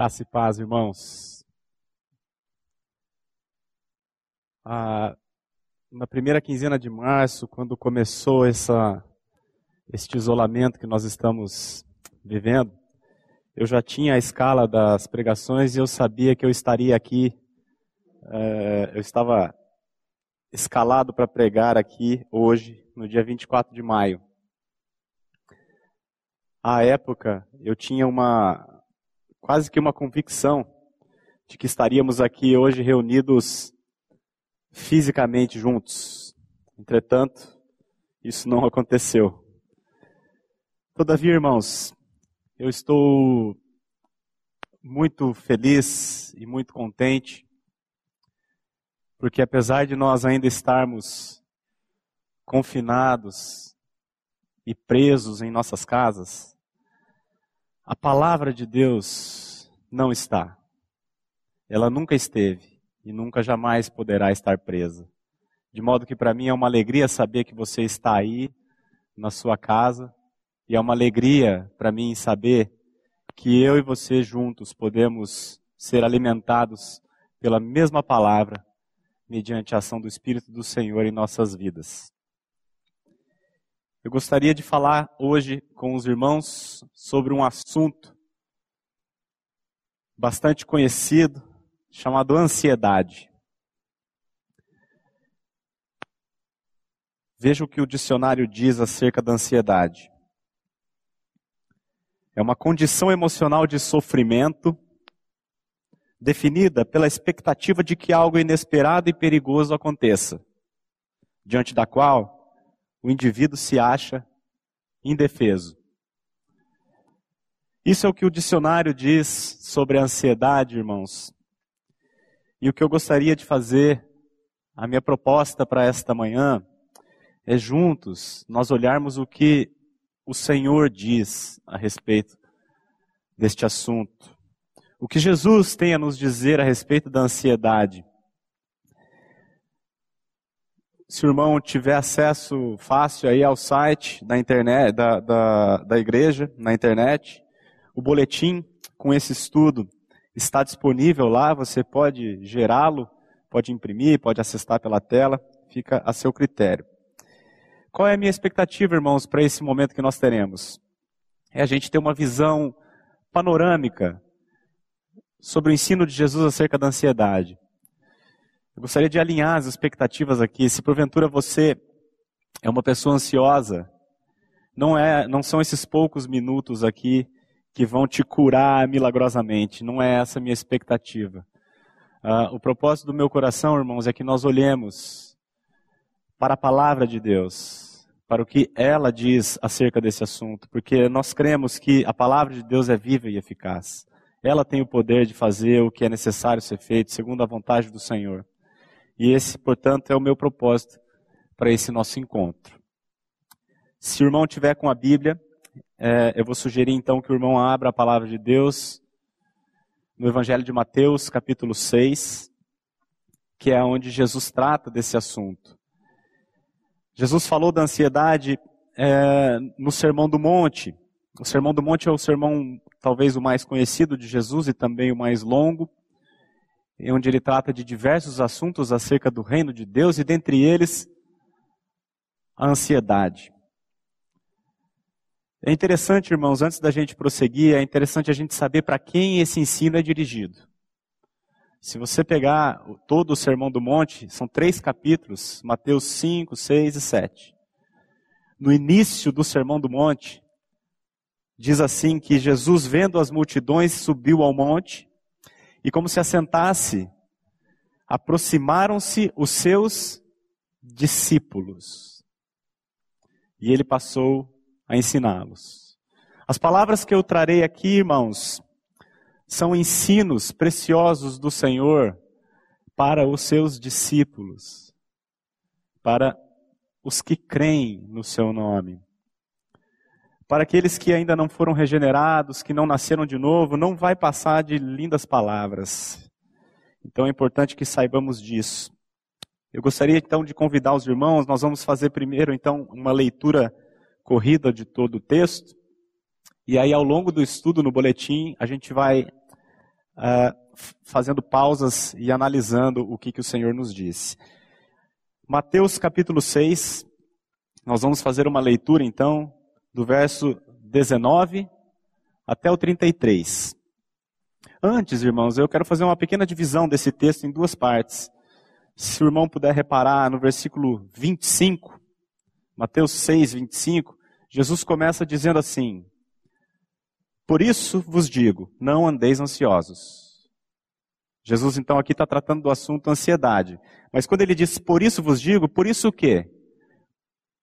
Graça e paz, irmãos. Ah, na primeira quinzena de março, quando começou essa, este isolamento que nós estamos vivendo, eu já tinha a escala das pregações e eu sabia que eu estaria aqui, eh, eu estava escalado para pregar aqui hoje, no dia 24 de maio. À época, eu tinha uma, quase que uma convicção de que estaríamos aqui hoje reunidos fisicamente juntos. Entretanto, isso não aconteceu. Todavia, irmãos, eu estou muito feliz e muito contente, porque apesar de nós ainda estarmos confinados e presos em nossas casas, a palavra de Deus não está. Ela nunca esteve e nunca jamais poderá estar presa. De modo que para mim é uma alegria saber que você está aí na sua casa e é uma alegria para mim saber que eu e você juntos podemos ser alimentados pela mesma palavra mediante a ação do Espírito do Senhor em nossas vidas. Eu gostaria de falar hoje com os irmãos sobre um assunto bastante conhecido, chamado ansiedade. Veja o que o dicionário diz acerca da ansiedade. É uma condição emocional de sofrimento definida pela expectativa de que algo inesperado e perigoso aconteça, diante da qual o indivíduo se acha indefeso. Isso é o que o dicionário diz sobre a ansiedade, irmãos. E o que eu gostaria de fazer, a minha proposta para esta manhã, é juntos nós olharmos o que o Senhor diz a respeito deste assunto. O que Jesus tem a nos dizer a respeito da ansiedade. Se o irmão tiver acesso fácil aí ao site da internet, da, da, da igreja, na internet, o boletim com esse estudo está disponível lá, você pode gerá-lo, pode imprimir, pode acessar pela tela, fica a seu critério. Qual é a minha expectativa, irmãos, para esse momento que nós teremos? É a gente ter uma visão panorâmica sobre o ensino de Jesus acerca da ansiedade. Eu gostaria de alinhar as expectativas aqui. Se porventura você é uma pessoa ansiosa, não é, não são esses poucos minutos aqui que vão te curar milagrosamente. Não é essa a minha expectativa. Uh, o propósito do meu coração, irmãos, é que nós olhemos para a palavra de Deus, para o que ela diz acerca desse assunto, porque nós cremos que a palavra de Deus é viva e eficaz. Ela tem o poder de fazer o que é necessário ser feito, segundo a vontade do Senhor. E esse, portanto, é o meu propósito para esse nosso encontro. Se o irmão tiver com a Bíblia, é, eu vou sugerir então que o irmão abra a palavra de Deus no Evangelho de Mateus, capítulo 6, que é onde Jesus trata desse assunto. Jesus falou da ansiedade é, no Sermão do Monte. O Sermão do Monte é o sermão talvez o mais conhecido de Jesus e também o mais longo onde ele trata de diversos assuntos acerca do reino de Deus e dentre eles a ansiedade. É interessante, irmãos, antes da gente prosseguir, é interessante a gente saber para quem esse ensino é dirigido. Se você pegar todo o Sermão do Monte, são três capítulos, Mateus 5, 6 e 7. No início do Sermão do Monte, diz assim que Jesus, vendo as multidões, subiu ao monte e como se assentasse, aproximaram-se os seus discípulos. E ele passou a ensiná-los. As palavras que eu trarei aqui, irmãos, são ensinos preciosos do Senhor para os seus discípulos, para os que creem no seu nome. Para aqueles que ainda não foram regenerados, que não nasceram de novo, não vai passar de lindas palavras. Então é importante que saibamos disso. Eu gostaria então de convidar os irmãos, nós vamos fazer primeiro então uma leitura corrida de todo o texto. E aí ao longo do estudo no boletim, a gente vai uh, fazendo pausas e analisando o que, que o Senhor nos disse. Mateus capítulo 6, nós vamos fazer uma leitura então do verso 19 até o 33. Antes, irmãos, eu quero fazer uma pequena divisão desse texto em duas partes. Se o irmão puder reparar no versículo 25, Mateus 6, 25, Jesus começa dizendo assim: Por isso vos digo, não andeis ansiosos. Jesus então aqui está tratando do assunto ansiedade. Mas quando ele diz por isso vos digo, por isso o quê?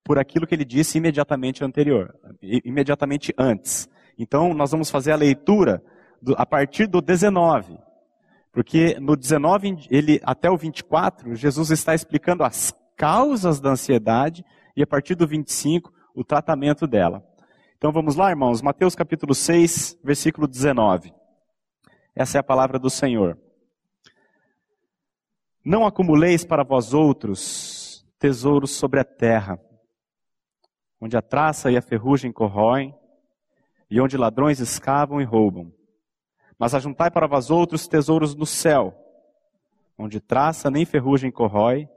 Por aquilo que ele disse imediatamente anterior, imediatamente antes. Então nós vamos fazer a leitura do, a partir do 19. Porque no 19 ele, até o 24, Jesus está explicando as causas da ansiedade e a partir do 25 o tratamento dela. Então vamos lá, irmãos, Mateus capítulo 6, versículo 19. Essa é a palavra do Senhor. Não acumuleis para vós outros tesouros sobre a terra, onde a traça e a ferrugem corroem, e onde ladrões escavam e roubam. Mas ajuntai para vós outros tesouros no céu, onde traça nem ferrugem corrói,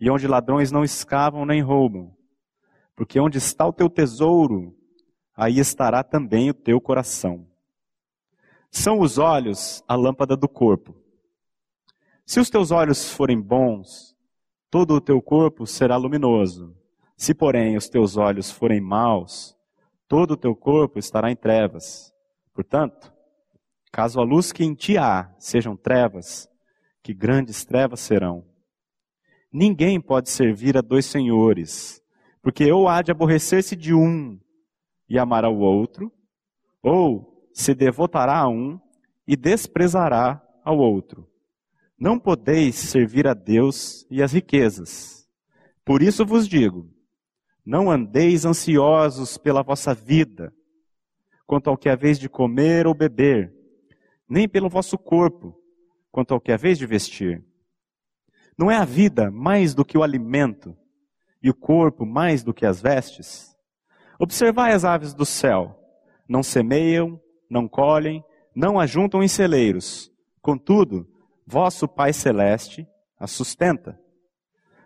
e onde ladrões não escavam nem roubam. Porque onde está o teu tesouro, aí estará também o teu coração. São os olhos a lâmpada do corpo. Se os teus olhos forem bons, todo o teu corpo será luminoso. Se, porém, os teus olhos forem maus, todo o teu corpo estará em trevas. Portanto, caso a luz que em ti há sejam trevas, que grandes trevas serão. Ninguém pode servir a dois senhores, porque ou há de aborrecer-se de um e amar ao outro, ou se devotará a um e desprezará ao outro. Não podeis servir a Deus e as riquezas. Por isso vos digo: não andeis ansiosos pela vossa vida, quanto ao que haveis de comer ou beber, nem pelo vosso corpo, quanto ao que haveis de vestir. Não é a vida mais do que o alimento, e o corpo mais do que as vestes? Observai as aves do céu: não semeiam, não colhem, não ajuntam em celeiros. Contudo, vosso Pai Celeste a sustenta.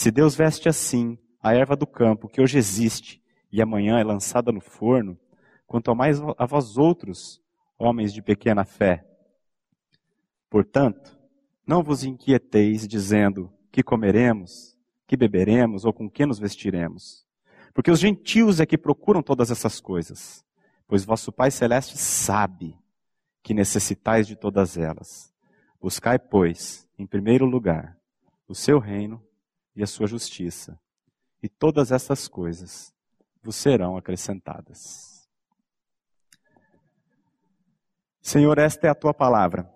se Deus veste assim a erva do campo, que hoje existe e amanhã é lançada no forno, quanto mais a vós outros, homens de pequena fé. Portanto, não vos inquieteis dizendo que comeremos, que beberemos ou com que nos vestiremos. Porque os gentios é que procuram todas essas coisas, pois vosso Pai Celeste sabe que necessitais de todas elas. Buscai, pois, em primeiro lugar, o seu reino e a sua justiça, e todas essas coisas vos serão acrescentadas. Senhor, esta é a tua palavra.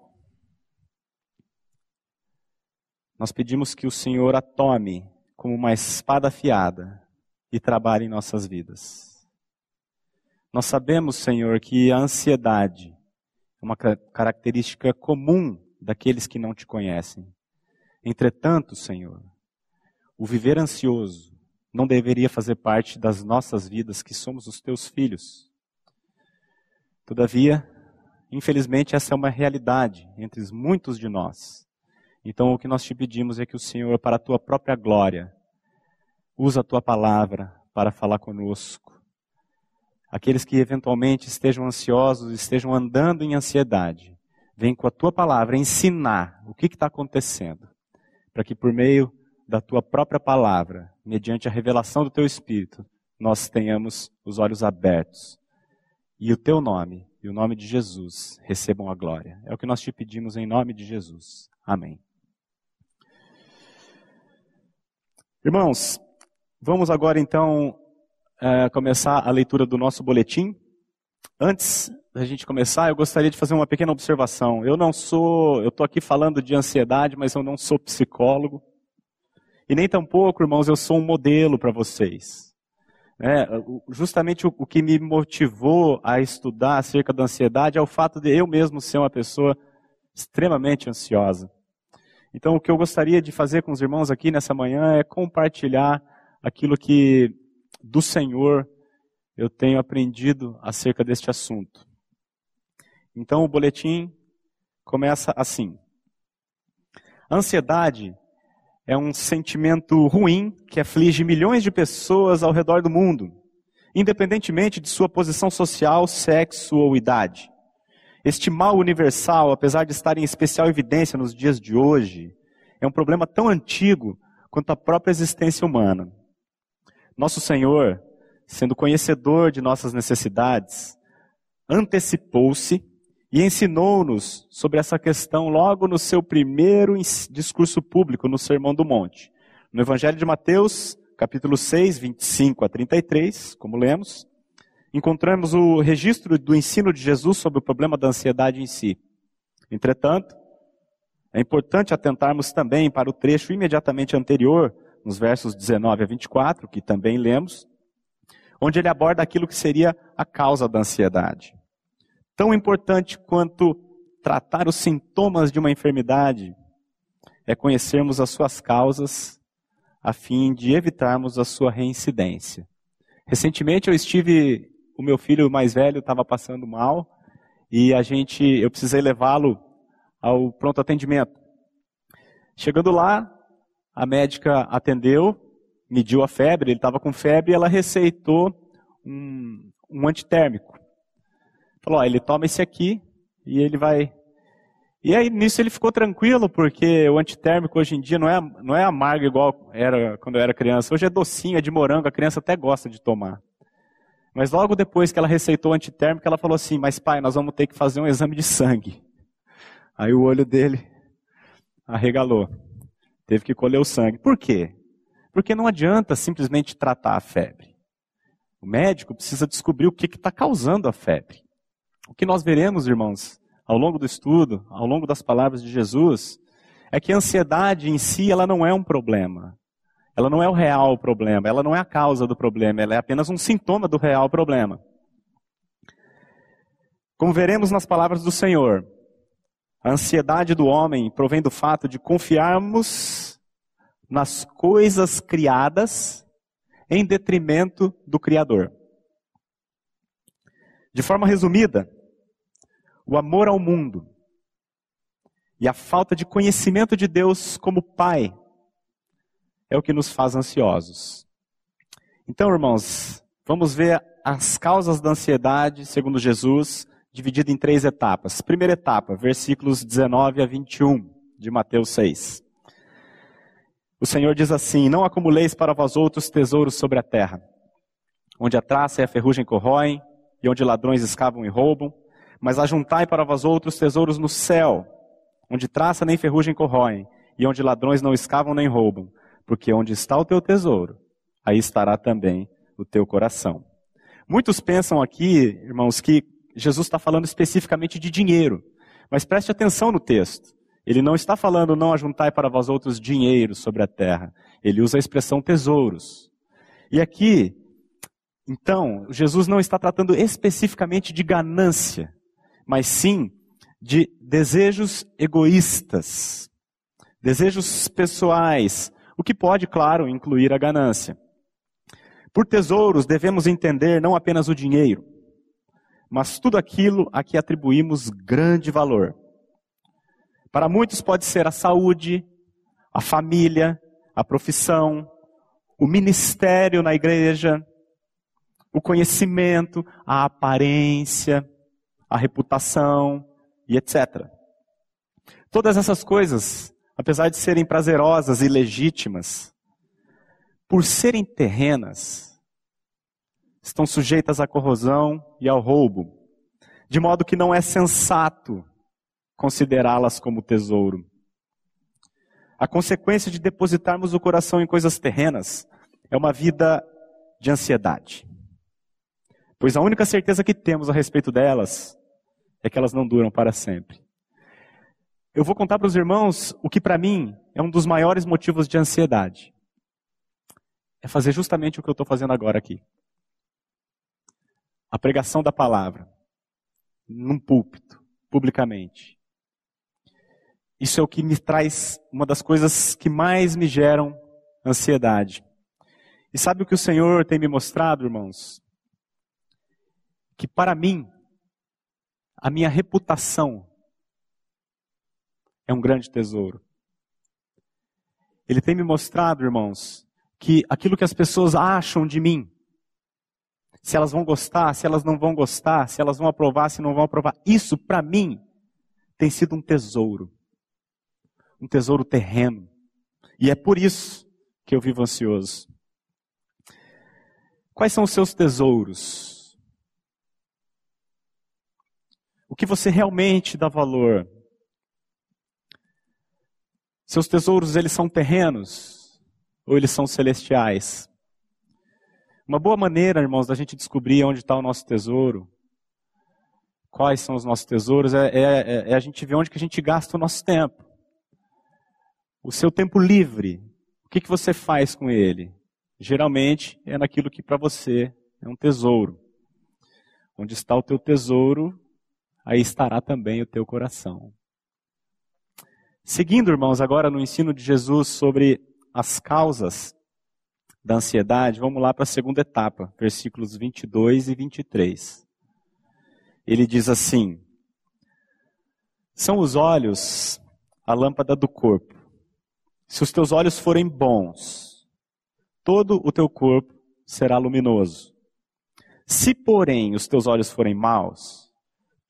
Nós pedimos que o Senhor a tome como uma espada afiada e trabalhe em nossas vidas. Nós sabemos, Senhor, que a ansiedade é uma característica comum daqueles que não te conhecem. Entretanto, Senhor, o viver ansioso não deveria fazer parte das nossas vidas, que somos os teus filhos. Todavia, infelizmente, essa é uma realidade entre muitos de nós. Então, o que nós te pedimos é que o Senhor, para a tua própria glória, usa a tua palavra para falar conosco. Aqueles que eventualmente estejam ansiosos, estejam andando em ansiedade, vem com a tua palavra ensinar o que está acontecendo, para que por meio da tua própria palavra, mediante a revelação do teu Espírito, nós tenhamos os olhos abertos. E o teu nome e o nome de Jesus recebam a glória. É o que nós te pedimos em nome de Jesus. Amém. Irmãos, vamos agora então é, começar a leitura do nosso boletim. Antes, da gente começar, eu gostaria de fazer uma pequena observação. Eu não sou, eu estou aqui falando de ansiedade, mas eu não sou psicólogo. E nem tampouco, irmãos, eu sou um modelo para vocês. É, justamente o, o que me motivou a estudar acerca da ansiedade é o fato de eu mesmo ser uma pessoa extremamente ansiosa. Então, o que eu gostaria de fazer com os irmãos aqui nessa manhã é compartilhar aquilo que do Senhor eu tenho aprendido acerca deste assunto. Então, o boletim começa assim: A ansiedade é um sentimento ruim que aflige milhões de pessoas ao redor do mundo, independentemente de sua posição social, sexo ou idade. Este mal universal, apesar de estar em especial evidência nos dias de hoje, é um problema tão antigo quanto a própria existência humana. Nosso Senhor, sendo conhecedor de nossas necessidades, antecipou-se e ensinou-nos sobre essa questão logo no seu primeiro discurso público, no Sermão do Monte. No Evangelho de Mateus, capítulo 6, 25 a 33, como lemos, encontramos o registro do ensino de Jesus sobre o problema da ansiedade em si. Entretanto, é importante atentarmos também para o trecho imediatamente anterior, nos versos 19 a 24, que também lemos, onde ele aborda aquilo que seria a causa da ansiedade. Tão importante quanto tratar os sintomas de uma enfermidade é conhecermos as suas causas a fim de evitarmos a sua reincidência. Recentemente eu estive, o meu filho mais velho estava passando mal e a gente, eu precisei levá-lo ao pronto atendimento. Chegando lá, a médica atendeu, mediu a febre, ele estava com febre e ela receitou um, um antitérmico. Falou, ó, ele toma esse aqui e ele vai. E aí nisso ele ficou tranquilo, porque o antitérmico hoje em dia não é, não é amargo igual era quando eu era criança. Hoje é docinho, é de morango, a criança até gosta de tomar. Mas logo depois que ela receitou o antitérmico, ela falou assim: Mas pai, nós vamos ter que fazer um exame de sangue. Aí o olho dele arregalou. Teve que colher o sangue. Por quê? Porque não adianta simplesmente tratar a febre. O médico precisa descobrir o que está causando a febre. O que nós veremos, irmãos, ao longo do estudo, ao longo das palavras de Jesus, é que a ansiedade em si ela não é um problema. Ela não é o real problema, ela não é a causa do problema, ela é apenas um sintoma do real problema. Como veremos nas palavras do Senhor, a ansiedade do homem provém do fato de confiarmos nas coisas criadas em detrimento do Criador. De forma resumida, o amor ao mundo e a falta de conhecimento de Deus como Pai é o que nos faz ansiosos. Então, irmãos, vamos ver as causas da ansiedade, segundo Jesus, dividida em três etapas. Primeira etapa, versículos 19 a 21 de Mateus 6. O Senhor diz assim: Não acumuleis para vós outros tesouros sobre a terra, onde a traça e a ferrugem corroem, e onde ladrões escavam e roubam, mas ajuntai para vós outros tesouros no céu, onde traça nem ferrugem corroem, e onde ladrões não escavam nem roubam, porque onde está o teu tesouro, aí estará também o teu coração. Muitos pensam aqui, irmãos, que Jesus está falando especificamente de dinheiro, mas preste atenção no texto. Ele não está falando não ajuntai para vós outros dinheiro sobre a terra. Ele usa a expressão tesouros. E aqui então, Jesus não está tratando especificamente de ganância, mas sim de desejos egoístas, desejos pessoais, o que pode, claro, incluir a ganância. Por tesouros devemos entender não apenas o dinheiro, mas tudo aquilo a que atribuímos grande valor. Para muitos pode ser a saúde, a família, a profissão, o ministério na igreja, o conhecimento, a aparência, a reputação e etc. Todas essas coisas, apesar de serem prazerosas e legítimas, por serem terrenas, estão sujeitas à corrosão e ao roubo, de modo que não é sensato considerá-las como tesouro. A consequência de depositarmos o coração em coisas terrenas é uma vida de ansiedade. Pois a única certeza que temos a respeito delas é que elas não duram para sempre. Eu vou contar para os irmãos o que para mim é um dos maiores motivos de ansiedade. É fazer justamente o que eu estou fazendo agora aqui. A pregação da palavra. Num púlpito, publicamente. Isso é o que me traz uma das coisas que mais me geram ansiedade. E sabe o que o Senhor tem me mostrado, irmãos? Que para mim, a minha reputação é um grande tesouro. Ele tem me mostrado, irmãos, que aquilo que as pessoas acham de mim, se elas vão gostar, se elas não vão gostar, se elas vão aprovar, se não vão aprovar, isso para mim tem sido um tesouro. Um tesouro terreno. E é por isso que eu vivo ansioso. Quais são os seus tesouros? O que você realmente dá valor? Seus tesouros, eles são terrenos ou eles são celestiais? Uma boa maneira, irmãos, da gente descobrir onde está o nosso tesouro, quais são os nossos tesouros, é, é, é, a gente ver onde que a gente gasta o nosso tempo. O seu tempo livre, o que, que você faz com ele? Geralmente é naquilo que para você é um tesouro. Onde está o teu tesouro, aí estará também o teu coração. Seguindo, irmãos, agora no ensino de Jesus sobre as causas da ansiedade, vamos lá para a segunda etapa, versículos 22 e 23. Ele diz assim: São os olhos a lâmpada do corpo. Se os teus olhos forem bons, todo o teu corpo será luminoso. Se, porém, os teus olhos forem maus,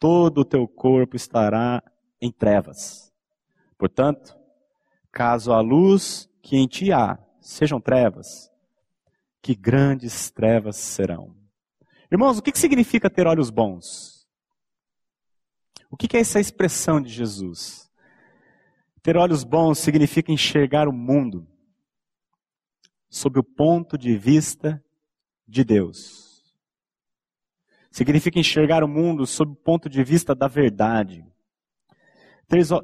todo o teu corpo estará em trevas. Portanto, caso a luz que em ti há sejam trevas, que grandes trevas serão. Irmãos, o que significa ter olhos bons? O que é essa expressão de Jesus? Ter olhos bons significa enxergar o mundo sob o ponto de vista de Deus. Significa enxergar o mundo sob o ponto de vista da verdade.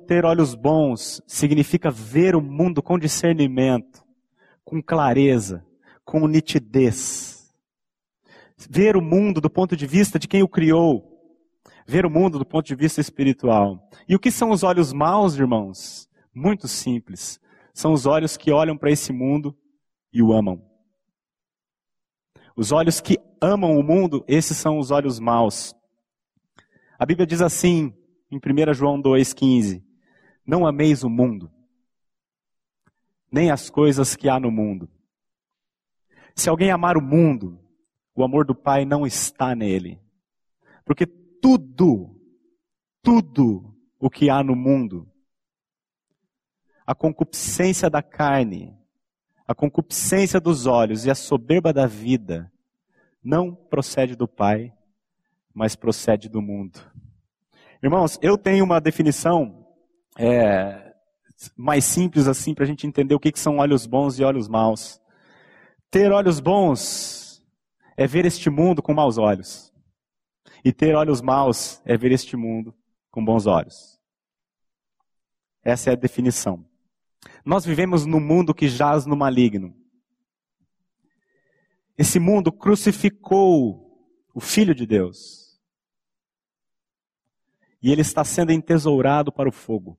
Ter, olhos bons significa ver o mundo com discernimento, com clareza, com nitidez. Ver o mundo do ponto de vista de quem o criou. Ver o mundo do ponto de vista espiritual. E o que são os olhos maus, irmãos? Muito simples. São os olhos que olham para esse mundo e o amam. Os olhos que amam o mundo, esses são os olhos maus. A Bíblia diz assim, em 1 João 2,15: Não ameis o mundo, nem as coisas que há no mundo. Se alguém amar o mundo, o amor do Pai não está nele. Porque tudo, tudo o que há no mundo, a concupiscência da carne, a concupiscência dos olhos e a soberba da vida, não procede do Pai, mas procede do mundo. Irmãos, eu tenho uma definição é, mais simples assim para a gente entender o que, que são olhos bons e olhos maus. Ter olhos bons é ver este mundo com maus olhos. E ter olhos maus é ver este mundo com bons olhos. Essa é a definição. Nós vivemos num mundo que jaz no maligno. Esse mundo crucificou o Filho de Deus e ele está sendo entesourado para o fogo.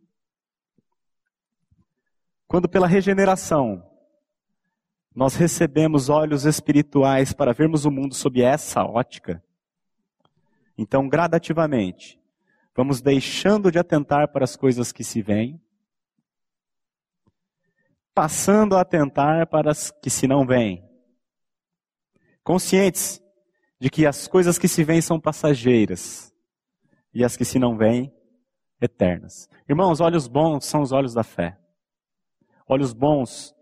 Quando pela regeneração nós recebemos olhos espirituais para vermos o mundo sob essa ótica, então gradativamente vamos deixando de atentar para as coisas que se veem, passando a atentar para as que se não veem. Conscientes de que as coisas que se veem são passageiras e as que se não veem, eternas. Irmãos, olhos bons são os olhos da fé. Olhos bons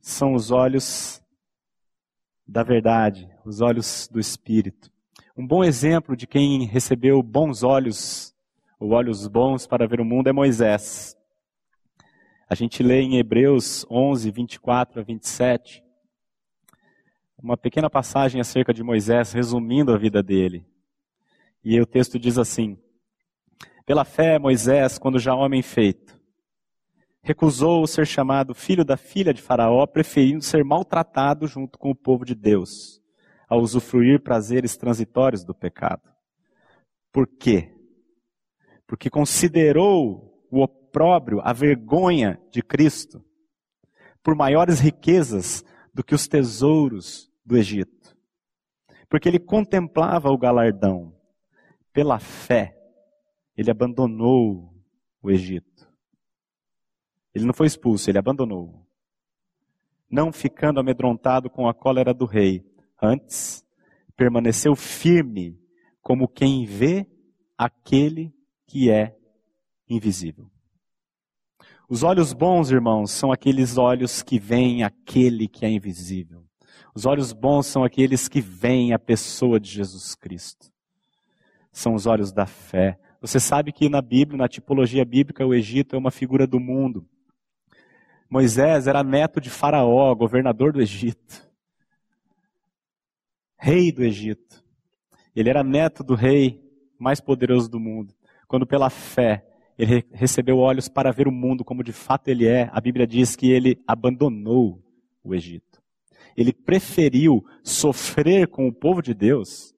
são os olhos da verdade, os olhos do Espírito. Um bom exemplo de quem recebeu bons olhos, ou olhos bons para ver o mundo, é Moisés. A gente lê em Hebreus 11, 24 a 27, uma pequena passagem acerca de Moisés, resumindo a vida dele. E o texto diz assim: Pela fé, Moisés, quando já homem feito, recusou ser chamado filho da filha de Faraó, preferindo ser maltratado junto com o povo de Deus, a usufruir prazeres transitórios do pecado. Por quê? Porque considerou o opróbrio, a vergonha de Cristo, por maiores riquezas do que os tesouros do Egito. Porque ele contemplava o galardão. Pela fé, ele abandonou o Egito ele não foi expulso, ele abandonou. Não ficando amedrontado com a cólera do rei. Antes, permaneceu firme, como quem vê aquele que é invisível. Os olhos bons, irmãos, são aqueles olhos que veem aquele que é invisível. Os olhos bons são aqueles que veem a pessoa de Jesus Cristo. São os olhos da fé. Você sabe que na Bíblia, na tipologia bíblica, o Egito é uma figura do mundo. Moisés era neto de Faraó, governador do Egito, rei do Egito. Ele era neto do rei mais poderoso do mundo. Quando, pela fé, ele recebeu olhos para ver o mundo como de fato ele é, a Bíblia diz que ele abandonou o Egito. Ele preferiu sofrer com o povo de Deus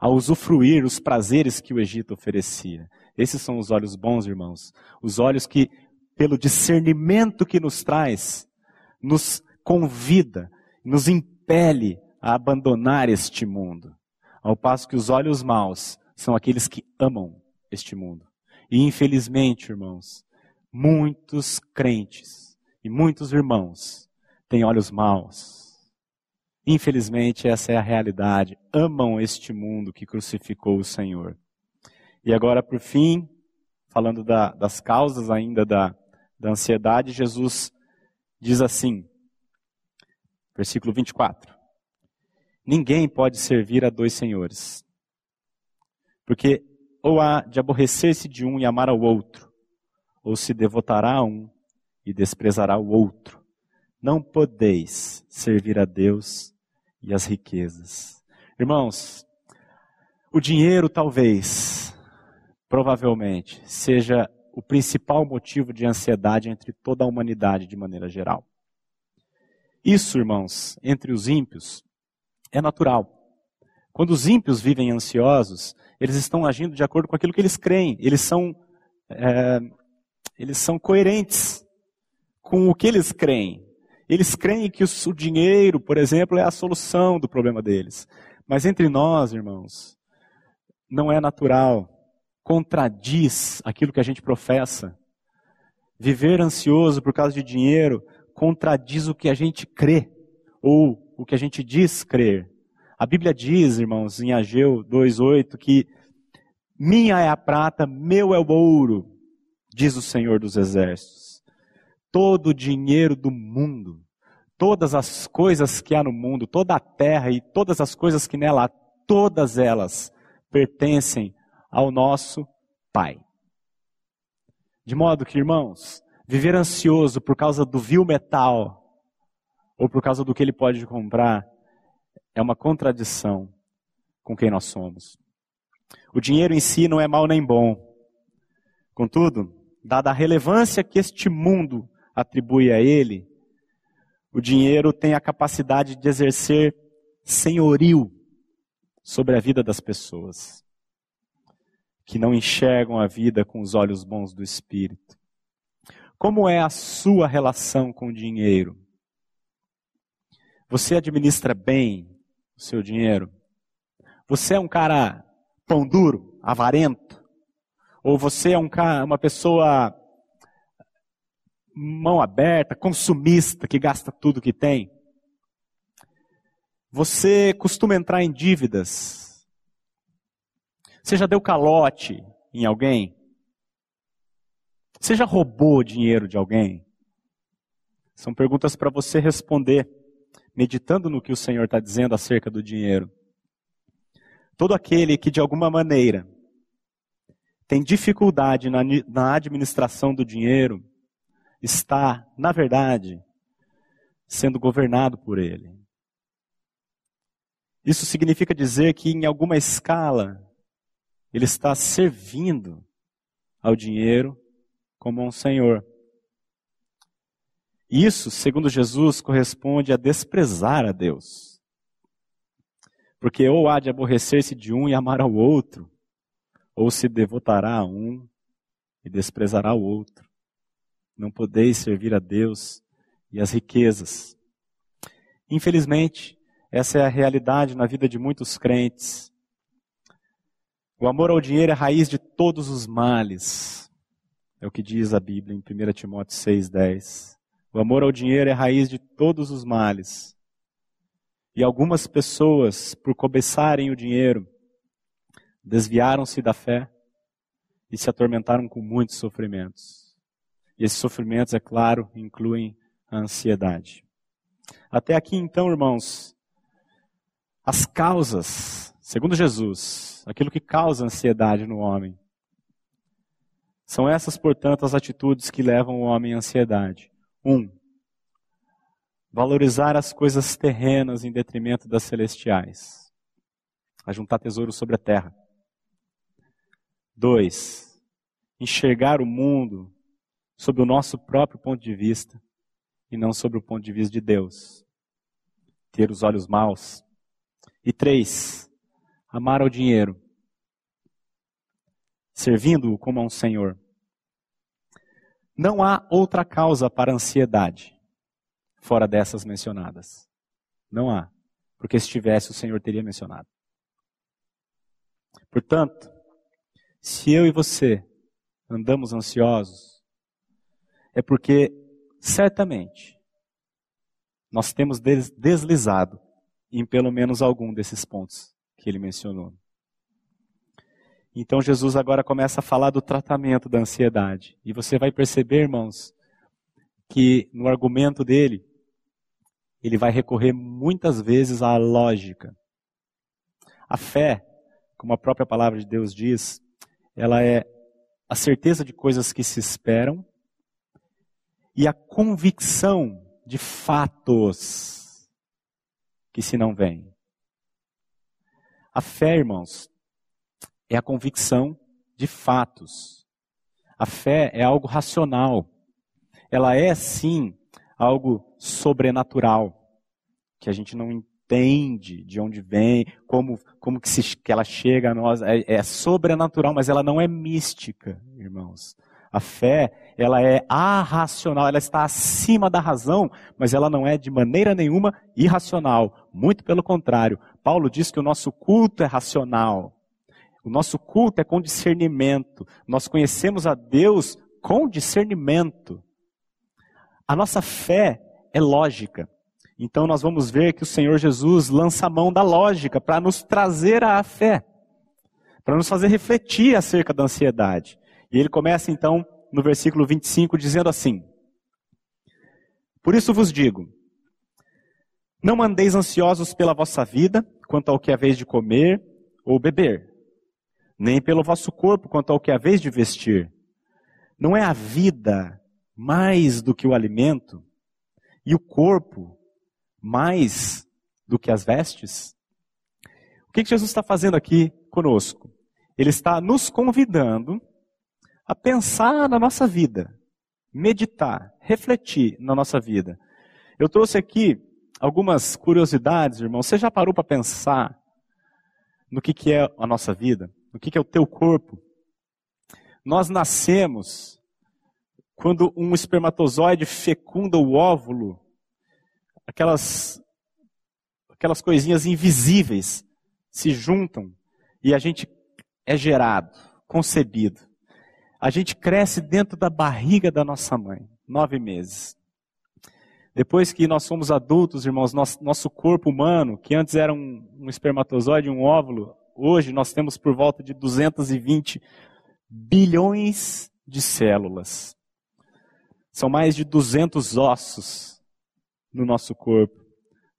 a usufruir os prazeres que o Egito oferecia. Esses são os olhos bons, irmãos. Os olhos que pelo discernimento que nos traz, nos convida, nos impele a abandonar este mundo. Ao passo que os olhos maus são aqueles que amam este mundo. E infelizmente, irmãos, muitos crentes e muitos irmãos têm olhos maus. Infelizmente, essa é a realidade. Amam este mundo que crucificou o Senhor. E agora, por fim, falando da, das causas ainda da, da ansiedade, Jesus diz assim, versículo 24: Ninguém pode servir a dois senhores, porque ou há de aborrecer-se de um e amar ao outro, ou se devotará a um e desprezará o outro. Não podeis servir a Deus e as riquezas. Irmãos, o dinheiro talvez, provavelmente, seja o principal motivo de ansiedade entre toda a humanidade de maneira geral. Isso, irmãos, entre os ímpios, é natural. Quando os ímpios vivem ansiosos, eles estão agindo de acordo com aquilo que eles creem. Eles são, é, eles são coerentes com o que eles creem. Eles creem que o dinheiro, por exemplo, é a solução do problema deles. Mas entre nós, irmãos, não é natural contradiz aquilo que a gente professa. Viver ansioso por causa de dinheiro contradiz o que a gente crê ou o que a gente diz crer. A Bíblia diz, irmãos, em Ageu 2:8 que minha é a prata, meu é o ouro, diz o Senhor dos exércitos. Todo o dinheiro do mundo, todas as coisas que há no mundo, toda a terra e todas as coisas que nela há, todas elas pertencem ao nosso Pai. De modo que, irmãos, viver ansioso por causa do vil metal ou por causa do que ele pode comprar é uma contradição com quem nós somos. O dinheiro em si não é mal nem bom. Contudo, dada a relevância que este mundo atribui a ele, o dinheiro tem a capacidade de exercer senhorio sobre a vida das pessoas que não enxergam a vida com os olhos bons do Espírito. Como é a sua relação com o dinheiro? Você administra bem o seu dinheiro? Você é um cara pão duro, avarento? Ou você é um cara, uma pessoa mão aberta, consumista, que gasta tudo que tem? Você costuma entrar em dívidas você já deu calote em alguém? Você já roubou dinheiro de alguém? São perguntas para você responder, meditando no que o Senhor está dizendo acerca do dinheiro. Todo aquele que de alguma maneira tem dificuldade na, na administração do dinheiro, está, na verdade, sendo governado por ele. Isso significa dizer que, em alguma escala, ele está servindo ao dinheiro como um senhor. Isso, segundo Jesus, corresponde a desprezar a Deus. Porque ou há de aborrecer-se de um e amar ao outro, ou se devotará a um e desprezará o outro. Não podeis servir a Deus e as riquezas. Infelizmente, essa é a realidade na vida de muitos crentes. O amor ao dinheiro é a raiz de todos os males. É o que diz a Bíblia em 1 Timóteo 6,10. O amor ao dinheiro é raiz de todos os males. E algumas pessoas, por cobiçarem o dinheiro, desviaram-se da fé e se atormentaram com muitos sofrimentos. E esses sofrimentos, é claro, incluem a ansiedade. Até aqui, então, irmãos, as causas, segundo Jesus, aquilo que causa ansiedade no homem, são essas, portanto, as atitudes que levam o homem à ansiedade. Um, valorizar as coisas terrenas em detrimento das celestiais. Ajuntar tesouro sobre a terra. Dois, enxergar o mundo sob o nosso próprio ponto de vista e não sobre o ponto de vista de Deus. Ter os olhos maus. E três, amar ao dinheiro, servindo-o como a um senhor. Não há outra causa para a ansiedade fora dessas mencionadas. Não há. Porque se tivesse, o Senhor teria mencionado. Portanto, se eu e você andamos ansiosos, é porque certamente nós temos deslizado em pelo menos algum desses pontos que ele mencionou. Então Jesus agora começa a falar do tratamento da ansiedade. E você vai perceber, irmãos, que no argumento dele, ele vai recorrer muitas vezes à lógica. A fé, como a própria palavra de Deus diz, ela é a certeza de coisas que se esperam e a convicção de fatos que se não vêm. A fé, irmãos, é a convicção de fatos. A fé é algo racional. Ela é, sim, algo sobrenatural, que a gente não entende de onde vem, como, como que, se, que ela chega a nós. É, é sobrenatural, mas ela não é mística, irmãos. A fé, ela é arracional, ela está acima da razão, mas ela não é de maneira nenhuma irracional. Muito pelo contrário. Paulo diz que o nosso culto é racional. O nosso culto é com discernimento. Nós conhecemos a Deus com discernimento. A nossa fé é lógica. Então nós vamos ver que o Senhor Jesus lança a mão da lógica para nos trazer à fé, para nos fazer refletir acerca da ansiedade. E ele começa então no versículo 25 dizendo assim: Por isso vos digo, não andeis ansiosos pela vossa vida, quanto ao que é vez de comer ou beber, nem pelo vosso corpo, quanto ao que é vez de vestir. Não é a vida mais do que o alimento, e o corpo mais do que as vestes? O que, Jesus está fazendo aqui conosco? Ele está nos convidando a pensar na nossa vida, meditar, refletir na nossa vida. Eu trouxe aqui algumas curiosidades, irmão. Você já parou para pensar no que, que é a nossa vida? Que, que é o teu corpo? Nós nascemos quando um espermatozoide fecunda o óvulo aquelas, aquelas coisinhas invisíveis se juntam e a gente é gerado, concebido. A gente cresce dentro da barriga da nossa mãe, nove meses. Depois que nós somos adultos, irmãos, nosso, nosso corpo humano, que antes era um, um espermatozoide, um óvulo, hoje nós temos por volta de 220 bilhões de células. São mais de 200 ossos no nosso corpo.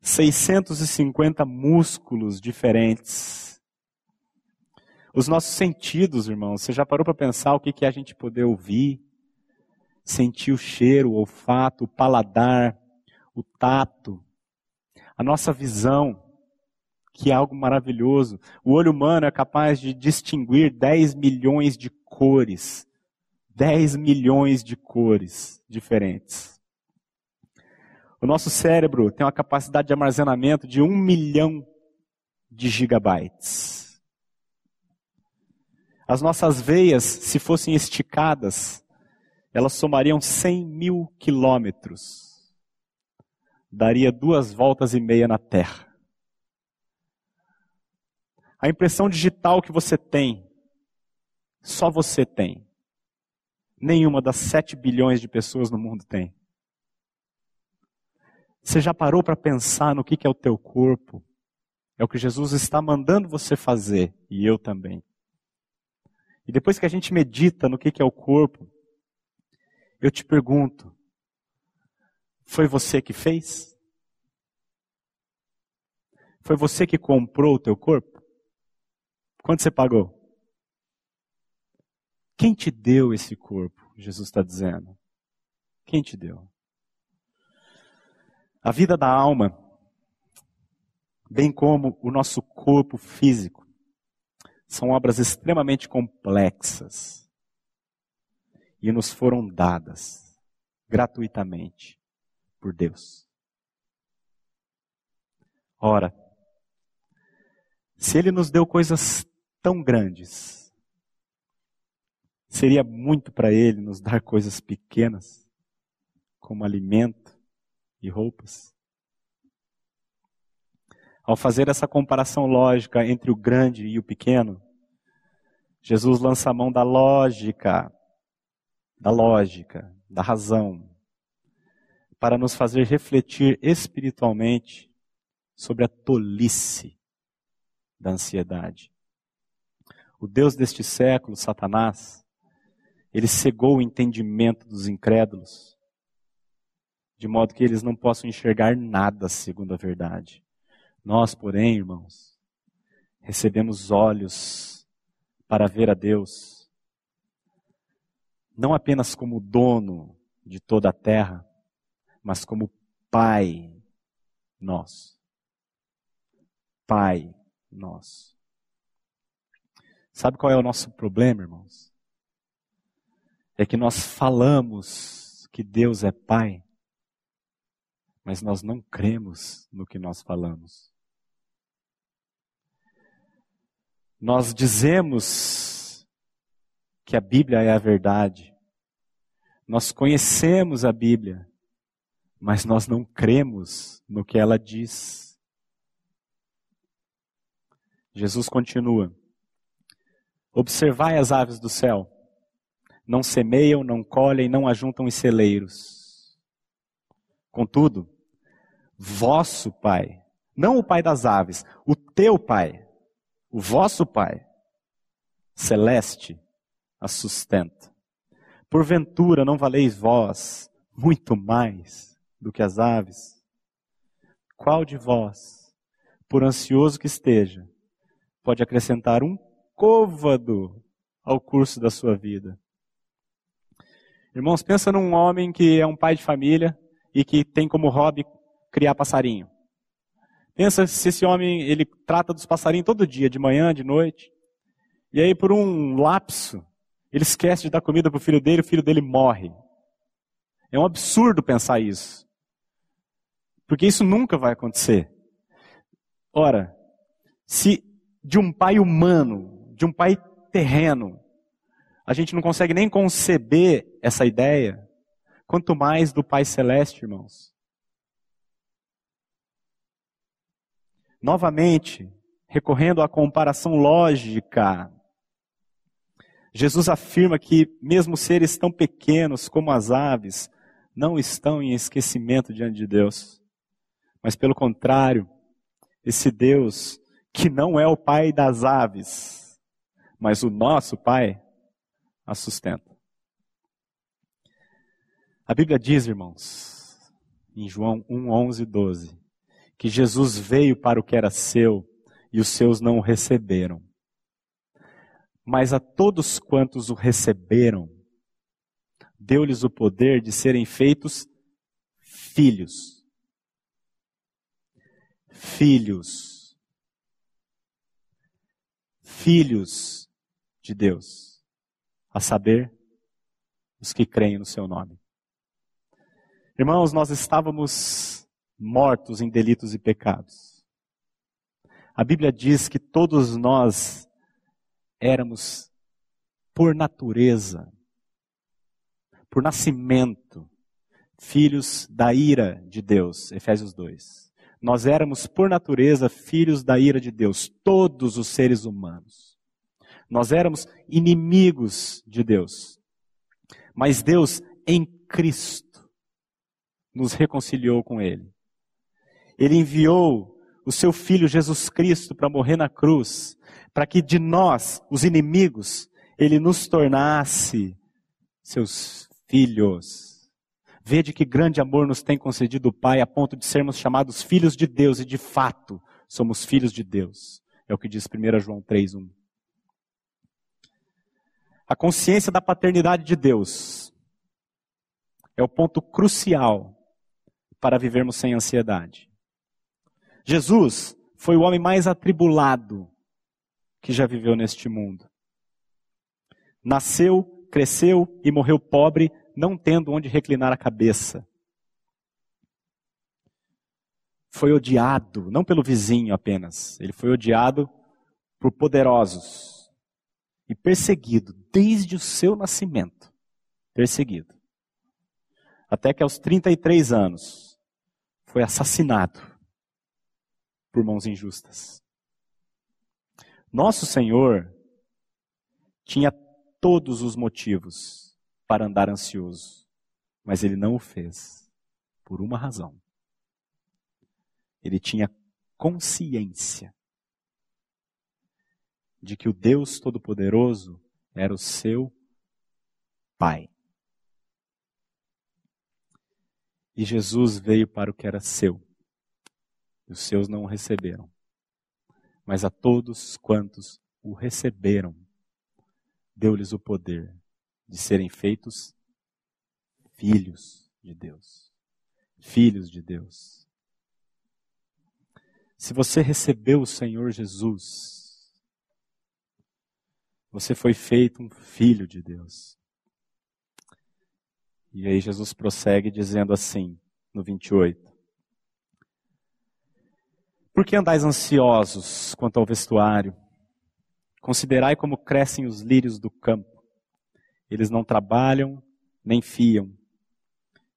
650 músculos diferentes. Os nossos sentidos, irmãos, você já parou para pensar o que é a gente poder ouvir, sentir o cheiro, o olfato, o paladar, o tato, a nossa visão, que é algo maravilhoso. O olho humano é capaz de distinguir 10 milhões de cores 10 milhões de cores diferentes. O nosso cérebro tem uma capacidade de armazenamento de 1 milhão de gigabytes. As nossas veias, se fossem esticadas, elas somariam 100 mil quilômetros. Daria duas voltas e meia na Terra. A impressão digital que você tem, só você tem. Nenhuma das 7 bilhões de pessoas no mundo tem. Você já parou para pensar no que, é o teu corpo? É o que Jesus está mandando você fazer, e eu também. E depois que a gente medita no que é o corpo, eu te pergunto: foi você que fez? Foi você que comprou o teu corpo? Quanto você pagou? Quem te deu esse corpo? Jesus está dizendo. Quem te deu? A vida da alma, bem como o nosso corpo físico, são obras extremamente complexas e nos foram dadas gratuitamente por Deus. Ora, se Ele nos deu coisas tão grandes, seria muito para Ele nos dar coisas pequenas, como alimento e roupas? Ao fazer essa comparação lógica entre o grande e o pequeno, Jesus lança a mão da lógica da lógica, da razão, para nos fazer refletir espiritualmente sobre a tolice da ansiedade. O Deus deste século, Satanás, ele cegou o entendimento dos incrédulos, de modo que eles não possam enxergar nada segundo a verdade. Nós, porém, irmãos, recebemos olhos para ver a Deus não apenas como dono de toda a terra, mas como Pai nosso. Pai nosso. Sabe qual é o nosso problema, irmãos? É que nós falamos que Deus é Pai, mas nós não cremos no que nós falamos. Nós dizemos que a Bíblia é a verdade. Nós conhecemos a Bíblia, mas nós não cremos no que ela diz. Jesus continua: Observai as aves do céu. Não semeiam, não colhem, não ajuntam em celeiros. Contudo, vosso Pai, não o Pai das aves, o teu Pai, o vosso Pai, celeste, a sustenta. Porventura não valeis vós muito mais do que as aves? Qual de vós, por ansioso que esteja, pode acrescentar um côvado ao curso da sua vida? Irmãos, pensa num homem que é um pai de família e que tem como hobby criar passarinho. Pensa se esse homem ele trata dos passarinhos todo dia, de manhã, de noite. E aí por um lapso ele esquece de dar comida para o filho dele, o filho dele morre. É um absurdo pensar isso. Porque isso nunca vai acontecer. Ora, se de um pai humano, de um pai terreno, a gente não consegue nem conceber essa ideia, quanto mais do Pai Celeste, irmãos. Novamente, recorrendo à comparação lógica Jesus afirma que mesmo seres tão pequenos como as aves não estão em esquecimento diante de Deus. Mas pelo contrário, esse Deus que não é o pai das aves, mas o nosso pai, a sustenta. A Bíblia diz, irmãos, em João 1, 11 e 12, que Jesus veio para o que era seu e os seus não o receberam. Mas a todos quantos o receberam, deu-lhes o poder de serem feitos filhos. Filhos. Filhos de Deus. A saber, os que creem no seu nome. Irmãos, nós estávamos mortos em delitos e pecados. A Bíblia diz que todos nós éramos, por natureza, por nascimento, filhos da ira de Deus. Efésios 2. Nós éramos, por natureza, filhos da ira de Deus, todos os seres humanos. Nós éramos inimigos de Deus. Mas Deus, em Cristo, nos reconciliou com Ele. Ele enviou o seu Filho Jesus Cristo para morrer na cruz, para que de nós, os inimigos, Ele nos tornasse seus filhos. Vede que grande amor nos tem concedido o Pai, a ponto de sermos chamados filhos de Deus, e de fato somos filhos de Deus. É o que diz 1 João 3,1. A consciência da paternidade de Deus é o ponto crucial para vivermos sem ansiedade. Jesus foi o homem mais atribulado que já viveu neste mundo. Nasceu, cresceu e morreu pobre, não tendo onde reclinar a cabeça. Foi odiado, não pelo vizinho apenas, ele foi odiado por poderosos e perseguido desde o seu nascimento. Perseguido. Até que aos 33 anos foi assassinado por mãos injustas. Nosso Senhor tinha todos os motivos para andar ansioso, mas ele não o fez por uma razão. Ele tinha consciência de que o Deus Todo-Poderoso era o seu Pai. E Jesus veio para o que era seu. E os seus não o receberam. Mas a todos quantos o receberam, deu-lhes o poder de serem feitos filhos de Deus. Filhos de Deus. Se você recebeu o Senhor Jesus, você foi feito um filho de Deus. E aí Jesus prossegue dizendo assim, no 28. Por que andais ansiosos quanto ao vestuário? Considerai como crescem os lírios do campo. Eles não trabalham, nem fiam.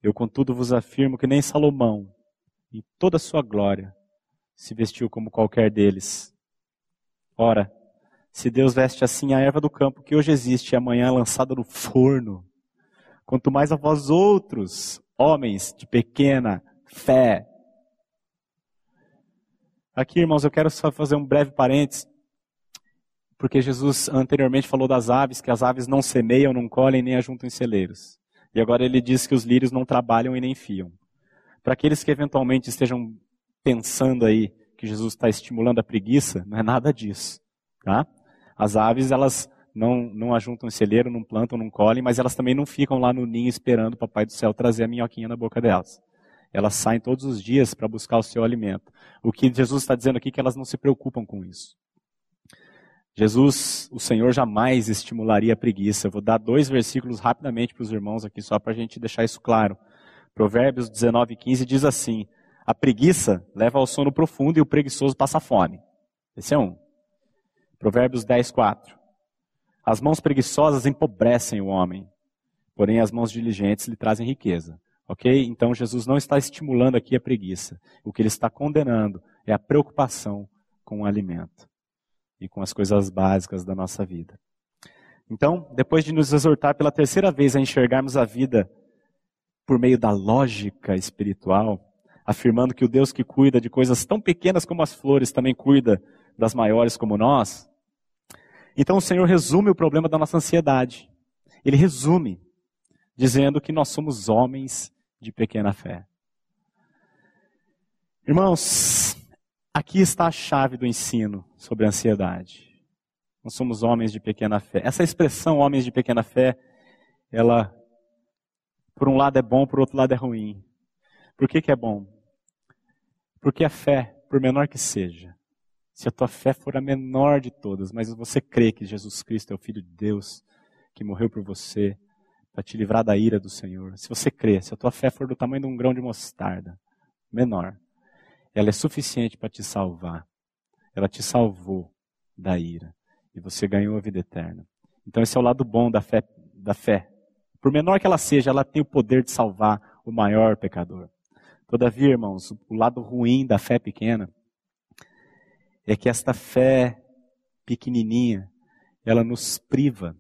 Eu, contudo, vos afirmo que nem Salomão, em toda a sua glória, se vestiu como qualquer deles. Ora, se Deus veste assim a erva do campo que hoje existe e amanhã é lançada no forno, quanto mais a vós outros, homens de pequena fé. Aqui, irmãos, eu quero só fazer um breve parênteses, porque Jesus anteriormente falou das aves, que as aves não semeiam, não colhem, nem ajuntam em celeiros. E agora ele diz que os lírios não trabalham e nem fiam. Para aqueles que eventualmente estejam pensando aí que Jesus está estimulando a preguiça, não é nada disso. Tá? As aves, elas não, não ajuntam celeiro, não plantam, não colhem, mas elas também não ficam lá no ninho esperando o Papai do Céu trazer a minhoquinha na boca delas. Elas saem todos os dias para buscar o seu alimento. O que Jesus está dizendo aqui é que elas não se preocupam com isso. Jesus, o Senhor, jamais estimularia a preguiça. Eu vou dar dois versículos rapidamente para os irmãos aqui, só para a gente deixar isso claro. Provérbios 19, 15 diz assim: A preguiça leva ao sono profundo e o preguiçoso passa fome. Esse é um. Provérbios 10, 4. As mãos preguiçosas empobrecem o homem, porém as mãos diligentes lhe trazem riqueza. Ok? Então Jesus não está estimulando aqui a preguiça. O que ele está condenando é a preocupação com o alimento e com as coisas básicas da nossa vida. Então, depois de nos exortar pela terceira vez a enxergarmos a vida por meio da lógica espiritual, afirmando que o Deus que cuida de coisas tão pequenas como as flores também cuida das maiores como nós, então o Senhor resume o problema da nossa ansiedade. Ele resume, dizendo que nós somos homens de pequena fé. Irmãos, aqui está a chave do ensino sobre a ansiedade. Nós somos homens de pequena fé. Essa expressão, homens de pequena fé, ela, por um lado é bom, por outro lado é ruim. Por que, que é bom? Porque a fé, por menor que seja, se a tua fé for a menor de todas, mas você crê que Jesus Cristo é o Filho de Deus, que morreu por você, para te livrar da ira do Senhor. Se você crê, se a tua fé for do tamanho de um grão de mostarda, menor, ela é suficiente para te salvar. Ela te salvou da ira e você ganhou a vida eterna. Então esse é o lado bom da fé, da fé. Por menor que ela seja, ela tem o poder de salvar o maior pecador. Todavia, irmãos, o lado ruim da fé pequena é que esta fé pequenininha, ela nos priva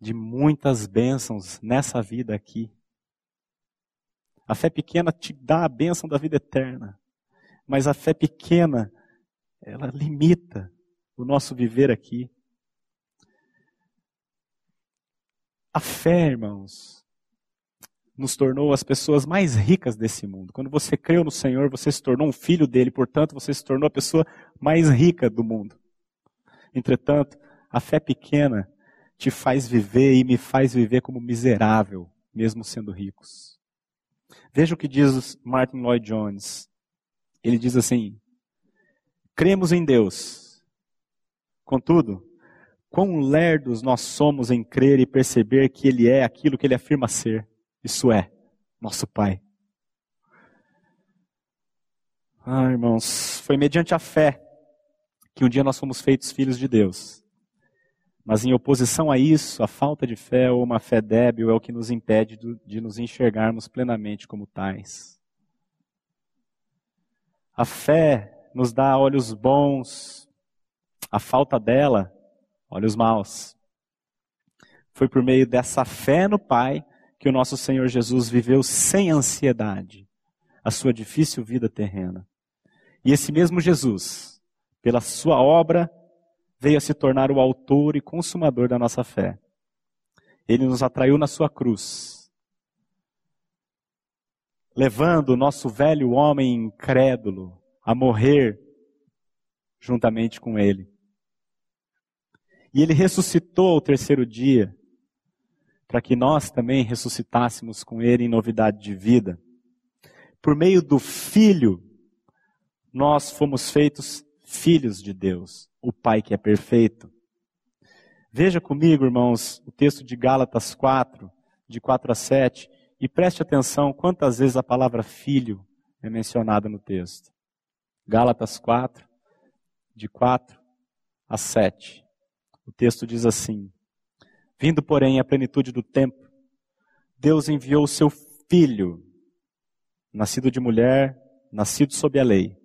de muitas bênçãos nessa vida aqui. A fé pequena te dá a bênção da vida eterna, mas a fé pequena, ela limita o nosso viver aqui. A fé, irmãos, nos tornou as pessoas mais ricas desse mundo. Quando você creu no Senhor, você se tornou um filho dele, portanto, você se tornou a pessoa mais rica do mundo. Entretanto, a fé pequena te faz viver e me faz viver como miserável, mesmo sendo ricos. Veja o que diz Martin Lloyd Jones. Ele diz assim: cremos em Deus. Contudo, quão lerdos nós somos em crer e perceber que Ele é aquilo que Ele afirma ser. Isso é, nosso Pai. Ah, irmãos, foi mediante a fé que um dia nós fomos feitos filhos de Deus. Mas em oposição a isso, a falta de fé ou uma fé débil é o que nos impede de nos enxergarmos plenamente como tais. A fé nos dá olhos bons, a falta dela, olhos maus. Foi por meio dessa fé no Pai que o nosso Senhor Jesus viveu sem ansiedade a sua difícil vida terrena. E esse mesmo Jesus, pela sua obra, veio a se tornar o autor e consumador da nossa fé. Ele nos atraiu na sua cruz, levando o nosso velho homem incrédulo a morrer juntamente com ele. E ele ressuscitou ao terceiro dia, para que nós também ressuscitássemos com Ele em novidade de vida. Por meio do Filho, nós fomos feitos filhos de Deus, o Pai que é perfeito. Veja comigo, irmãos, o texto de Gálatas 4, de 4 a 7, e preste atenção quantas vezes a palavra filho é mencionada no texto. Gálatas 4, de 4 a 7. O texto diz assim: Vindo, porém, à plenitude do tempo, Deus enviou o seu filho, nascido de mulher, nascido sob a lei,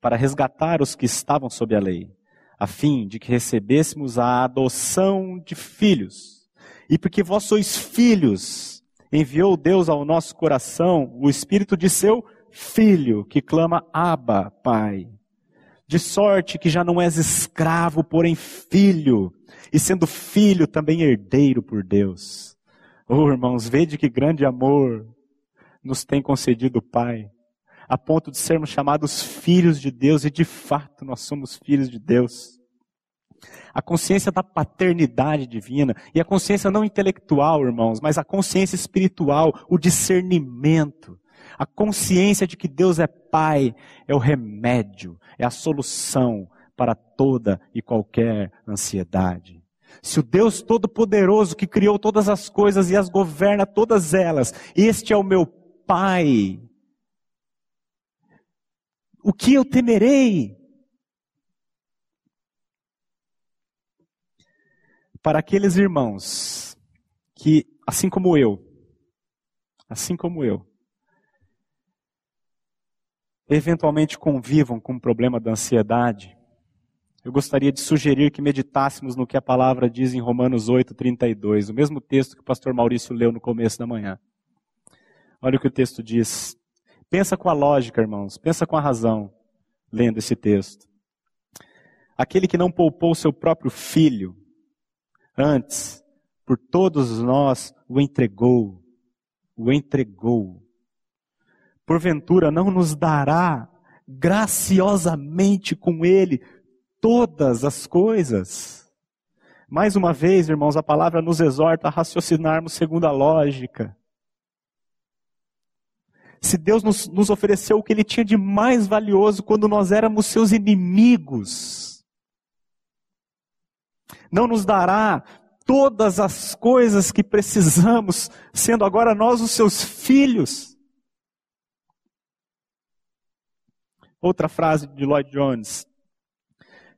para resgatar os que estavam sob a lei, a fim de que recebêssemos a adoção de filhos. E porque vós sois filhos, enviou Deus ao nosso coração o espírito de seu filho, que clama: Abba, Pai. De sorte que já não és escravo, porém filho e sendo filho também herdeiro por Deus. Oh, irmãos, vede que grande amor nos tem concedido o Pai, a ponto de sermos chamados filhos de Deus, e de fato nós somos filhos de Deus. A consciência da paternidade divina, e a consciência não intelectual, irmãos, mas a consciência espiritual, o discernimento, a consciência de que Deus é Pai, é o remédio, é a solução para toda e qualquer ansiedade. Se o Deus Todo-Poderoso que criou todas as coisas e as governa todas elas, este é o meu Pai, o que eu temerei? Para aqueles irmãos que, assim como eu, assim como eu, eventualmente convivam com o problema da ansiedade, eu gostaria de sugerir que meditássemos no que a palavra diz em Romanos 8, 32, o mesmo texto que o pastor Maurício leu no começo da manhã. Olha o que o texto diz. Pensa com a lógica, irmãos, pensa com a razão, lendo esse texto. Aquele que não poupou seu próprio filho, antes, por todos nós, o entregou, o entregou. Porventura não nos dará graciosamente com ele todas as coisas. Mais uma vez, irmãos, a palavra nos exorta a raciocinarmos segundo a lógica. Se Deus nos, nos, ofereceu o que Ele tinha de mais valioso quando nós éramos seus inimigos, não nos dará todas as coisas que precisamos, sendo agora nós os seus filhos. Outra frase de Lloyd Jones: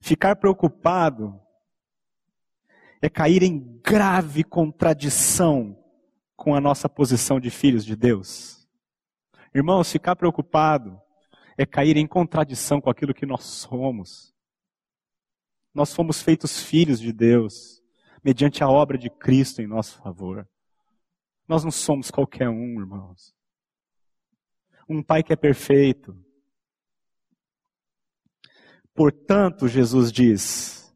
Ficar preocupado é cair em grave contradição com a nossa posição de filhos de Deus. Irmãos, ficar preocupado é cair em contradição com aquilo que nós somos. Nós fomos feitos filhos de Deus, mediante a obra de Cristo em nosso favor. Nós não somos qualquer um, irmãos. Um pai que é perfeito, Portanto, Jesus diz: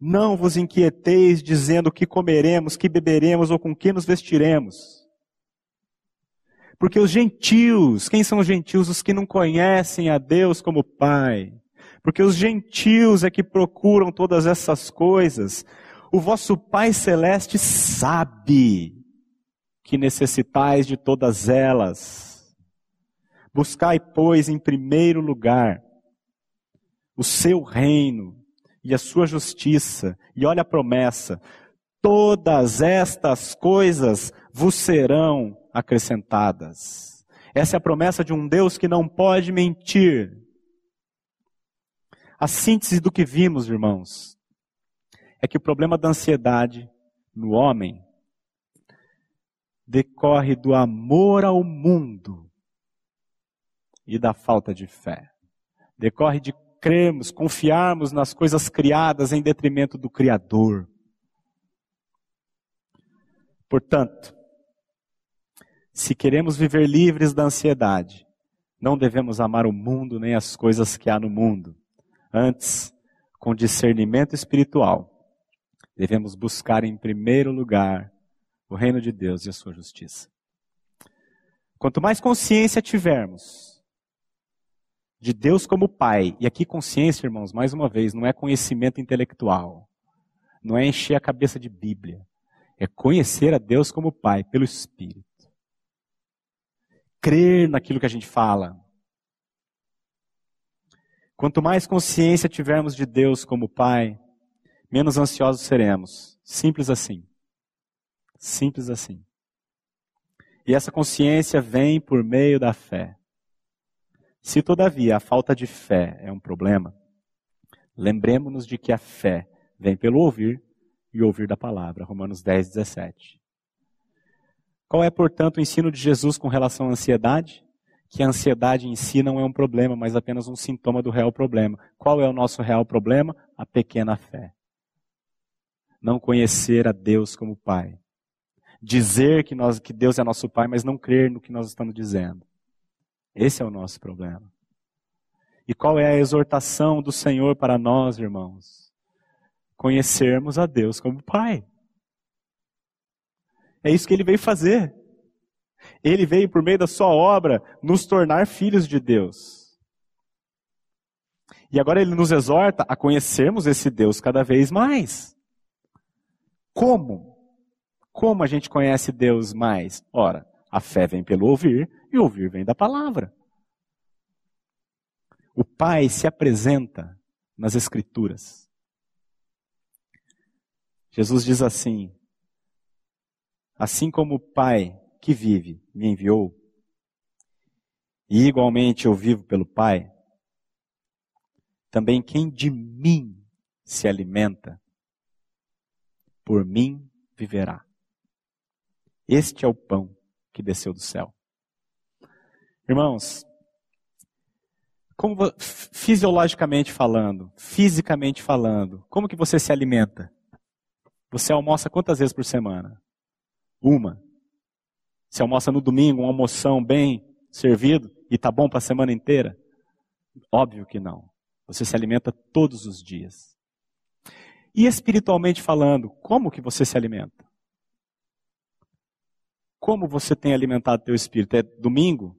Não vos inquieteis dizendo que comeremos, que beberemos ou com que nos vestiremos. Porque os gentios, quem são os gentios? Os que não conhecem a Deus como Pai. Porque os gentios é que procuram todas essas coisas. O vosso Pai Celeste sabe que necessitais de todas elas. Buscai, pois, em primeiro lugar o seu reino e a sua justiça. E olha a promessa: todas estas coisas vos serão acrescentadas. Essa é a promessa de um Deus que não pode mentir. A síntese do que vimos, irmãos, é que o problema da ansiedade no homem decorre do amor ao mundo e da falta de fé. Decorre de crermos, confiarmos nas coisas criadas em detrimento do Criador. Portanto, se queremos viver livres da ansiedade, não devemos amar o mundo nem as coisas que há no mundo. Antes, com discernimento espiritual, devemos buscar em primeiro lugar o reino de Deus e a sua justiça. Quanto mais consciência tivermos de Deus como Pai. E aqui consciência, irmãos, mais uma vez, não é conhecimento intelectual. Não é encher a cabeça de Bíblia. É conhecer a Deus como Pai, pelo Espírito. Crer naquilo que a gente fala. Quanto mais consciência tivermos de Deus como Pai, menos ansiosos seremos. Simples assim. Simples assim. E essa consciência vem por meio da fé. Se, todavia, a falta de fé é um problema, lembremos-nos de que a fé vem pelo ouvir e ouvir da palavra. Romanos 10, 17. Qual é, portanto, o ensino de Jesus com relação à ansiedade? Que a ansiedade em si não é um problema, mas apenas um sintoma do real problema. Qual é o nosso real problema? A pequena fé. Não conhecer a Deus como Pai. Dizer que, nós, que Deus é nosso Pai, mas não crer no que nós estamos dizendo. Esse é o nosso problema. E qual é a exortação do Senhor para nós, irmãos? Conhecermos a Deus como Pai. É isso que ele veio fazer. Ele veio, por meio da sua obra, nos tornar filhos de Deus. E agora ele nos exorta a conhecermos esse Deus cada vez mais. Como? Como a gente conhece Deus mais? Ora, a fé vem pelo ouvir e ouvir vem da palavra. O Pai se apresenta nas Escrituras. Jesus diz assim: Assim como o Pai que vive me enviou, e igualmente eu vivo pelo Pai, também quem de mim se alimenta, por mim viverá. Este é o pão que desceu do céu. Irmãos, como fisiologicamente falando, fisicamente falando, como que você se alimenta? Você almoça quantas vezes por semana? Uma. Você almoça no domingo, uma almoção bem servido e tá bom para a semana inteira? Óbvio que não. Você se alimenta todos os dias. E espiritualmente falando, como que você se alimenta? Como você tem alimentado teu espírito? É domingo?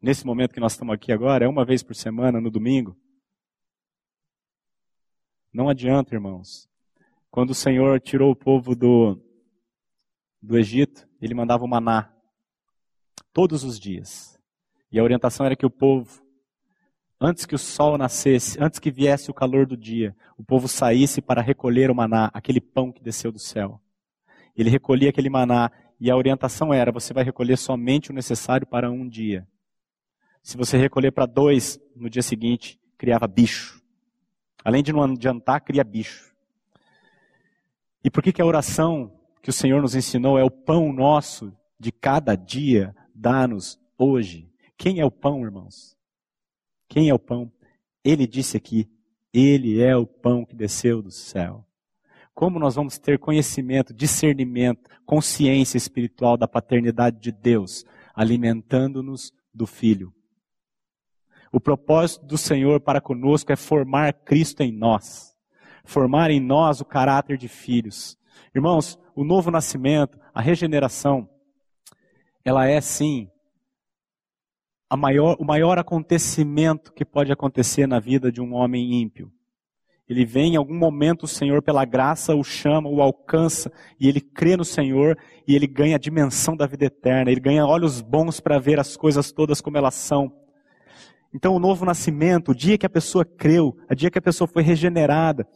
Nesse momento que nós estamos aqui agora? É uma vez por semana, no domingo? Não adianta, irmãos. Quando o Senhor tirou o povo do, do Egito, ele mandava o maná todos os dias. E a orientação era que o povo antes que o sol nascesse, antes que viesse o calor do dia, o povo saísse para recolher o maná, aquele pão que desceu do céu. Ele recolhia aquele maná e a orientação era: você vai recolher somente o necessário para um dia. Se você recolher para dois, no dia seguinte, criava bicho. Além de não adiantar, cria bicho. E por que, que a oração que o Senhor nos ensinou é o pão nosso de cada dia, dá-nos hoje? Quem é o pão, irmãos? Quem é o pão? Ele disse aqui: Ele é o pão que desceu do céu. Como nós vamos ter conhecimento, discernimento, consciência espiritual da paternidade de Deus, alimentando-nos do Filho? O propósito do Senhor para conosco é formar Cristo em nós, formar em nós o caráter de filhos. Irmãos, o novo nascimento, a regeneração, ela é sim maior, o maior acontecimento que pode acontecer na vida de um homem ímpio. Ele vem em algum momento, o Senhor, pela graça, o chama, o alcança, e ele crê no Senhor, e ele ganha a dimensão da vida eterna, ele ganha olhos bons para ver as coisas todas como elas são. Então, o novo nascimento, o dia que a pessoa creu, o dia que a pessoa foi regenerada,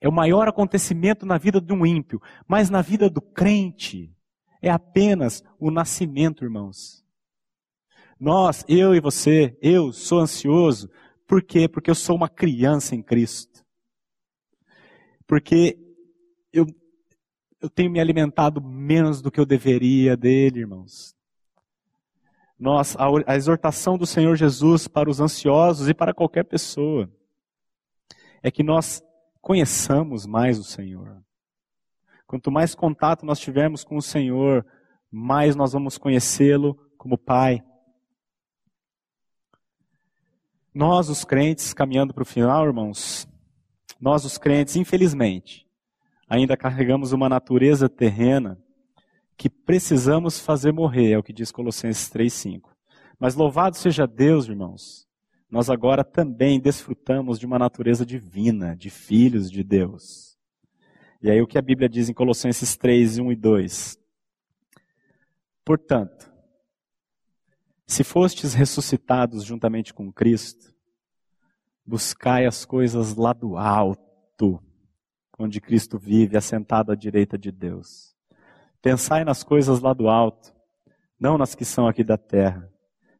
é o maior acontecimento na vida de um ímpio, mas na vida do crente, é apenas o nascimento, irmãos. Nós, eu e você, eu sou ansioso. Por quê? Porque eu sou uma criança em Cristo. Porque eu, eu tenho me alimentado menos do que eu deveria dele, irmãos. Nós, a, a exortação do Senhor Jesus para os ansiosos e para qualquer pessoa é que nós conheçamos mais o Senhor. Quanto mais contato nós tivermos com o Senhor, mais nós vamos conhecê-lo como Pai. Nós, os crentes, caminhando para o final, irmãos, nós, os crentes, infelizmente, ainda carregamos uma natureza terrena que precisamos fazer morrer, é o que diz Colossenses 3,5. Mas louvado seja Deus, irmãos, nós agora também desfrutamos de uma natureza divina, de filhos de Deus. E aí o que a Bíblia diz em Colossenses 3, 1 e 2. Portanto, se fostes ressuscitados juntamente com Cristo, buscai as coisas lá do alto, onde Cristo vive, assentado à direita de Deus. Pensai nas coisas lá do alto, não nas que são aqui da terra,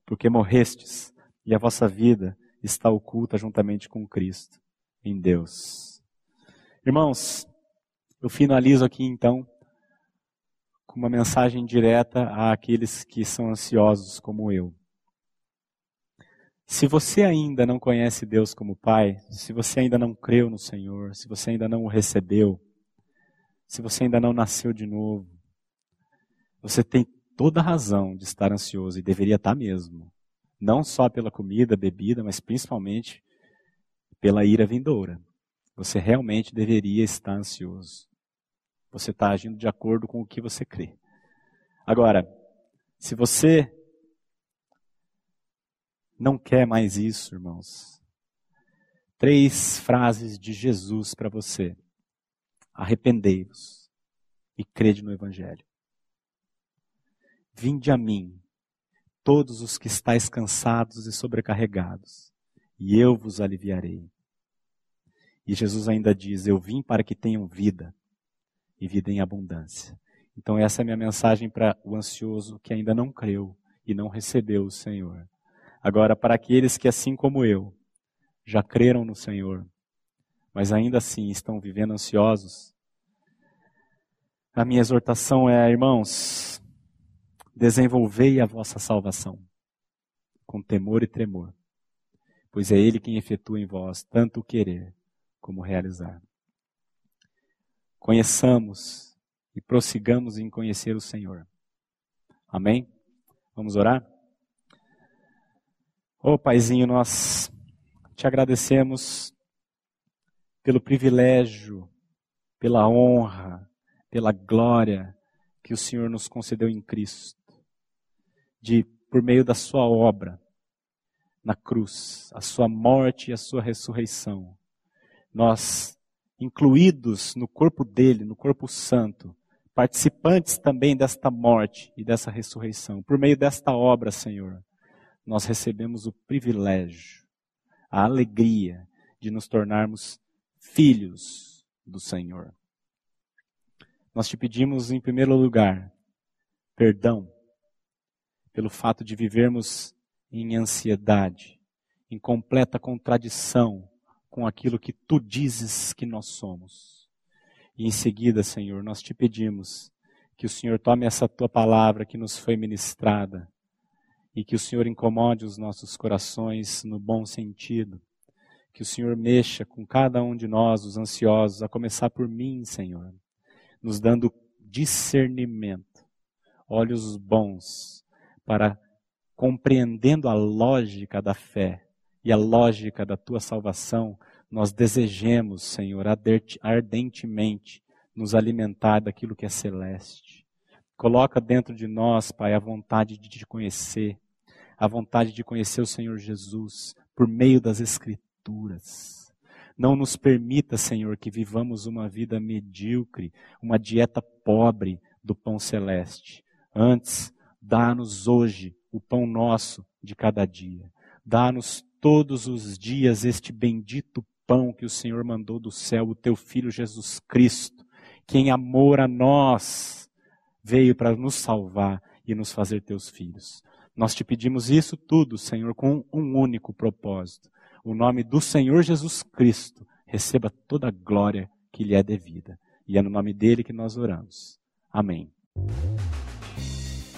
porque morrestes e a vossa vida está oculta juntamente com Cristo em Deus. Irmãos, eu finalizo aqui então com uma mensagem direta àqueles que são ansiosos como eu. Se você ainda não conhece Deus como Pai, se você ainda não creu no Senhor, se você ainda não o recebeu, se você ainda não nasceu de novo, você tem toda a razão de estar ansioso e deveria estar mesmo. Não só pela comida, bebida, mas principalmente pela ira vindoura. Você realmente deveria estar ansioso. Você está agindo de acordo com o que você crê. Agora, se você não quer mais isso, irmãos, três frases de Jesus para você: arrependei-vos e crede no Evangelho. Vinde a mim, todos os que estáis cansados e sobrecarregados, e eu vos aliviarei. E Jesus ainda diz: Eu vim para que tenham vida, e vida em abundância. Então, essa é a minha mensagem para o ansioso que ainda não creu e não recebeu o Senhor. Agora, para aqueles que, assim como eu, já creram no Senhor, mas ainda assim estão vivendo ansiosos, a minha exortação é, irmãos, Desenvolvei a vossa salvação com temor e tremor, pois é Ele quem efetua em vós tanto o querer como realizar. Conheçamos e prossigamos em conhecer o Senhor. Amém? Vamos orar? Ô oh, Paizinho, nós te agradecemos pelo privilégio, pela honra, pela glória que o Senhor nos concedeu em Cristo de por meio da sua obra na cruz, a sua morte e a sua ressurreição, nós incluídos no corpo dele, no corpo santo, participantes também desta morte e dessa ressurreição, por meio desta obra, Senhor, nós recebemos o privilégio, a alegria de nos tornarmos filhos do Senhor. Nós te pedimos, em primeiro lugar, perdão pelo fato de vivermos em ansiedade, em completa contradição com aquilo que tu dizes que nós somos. E em seguida, Senhor, nós te pedimos que o Senhor tome essa tua palavra que nos foi ministrada e que o Senhor incomode os nossos corações no bom sentido. Que o Senhor mexa com cada um de nós, os ansiosos, a começar por mim, Senhor, nos dando discernimento, olhos bons, para compreendendo a lógica da fé e a lógica da tua salvação, nós desejemos, Senhor, ardentemente nos alimentar daquilo que é celeste. Coloca dentro de nós, Pai, a vontade de te conhecer, a vontade de conhecer o Senhor Jesus por meio das Escrituras. Não nos permita, Senhor, que vivamos uma vida medíocre, uma dieta pobre do pão celeste. Antes, dá-nos hoje o pão nosso de cada dia. Dá-nos todos os dias este bendito pão que o Senhor mandou do céu, o teu Filho Jesus Cristo, que em amor a nós veio para nos salvar e nos fazer teus filhos. Nós te pedimos isso tudo, Senhor, com um único propósito. O nome do Senhor Jesus Cristo receba toda a glória que lhe é devida. E é no nome dele que nós oramos. Amém.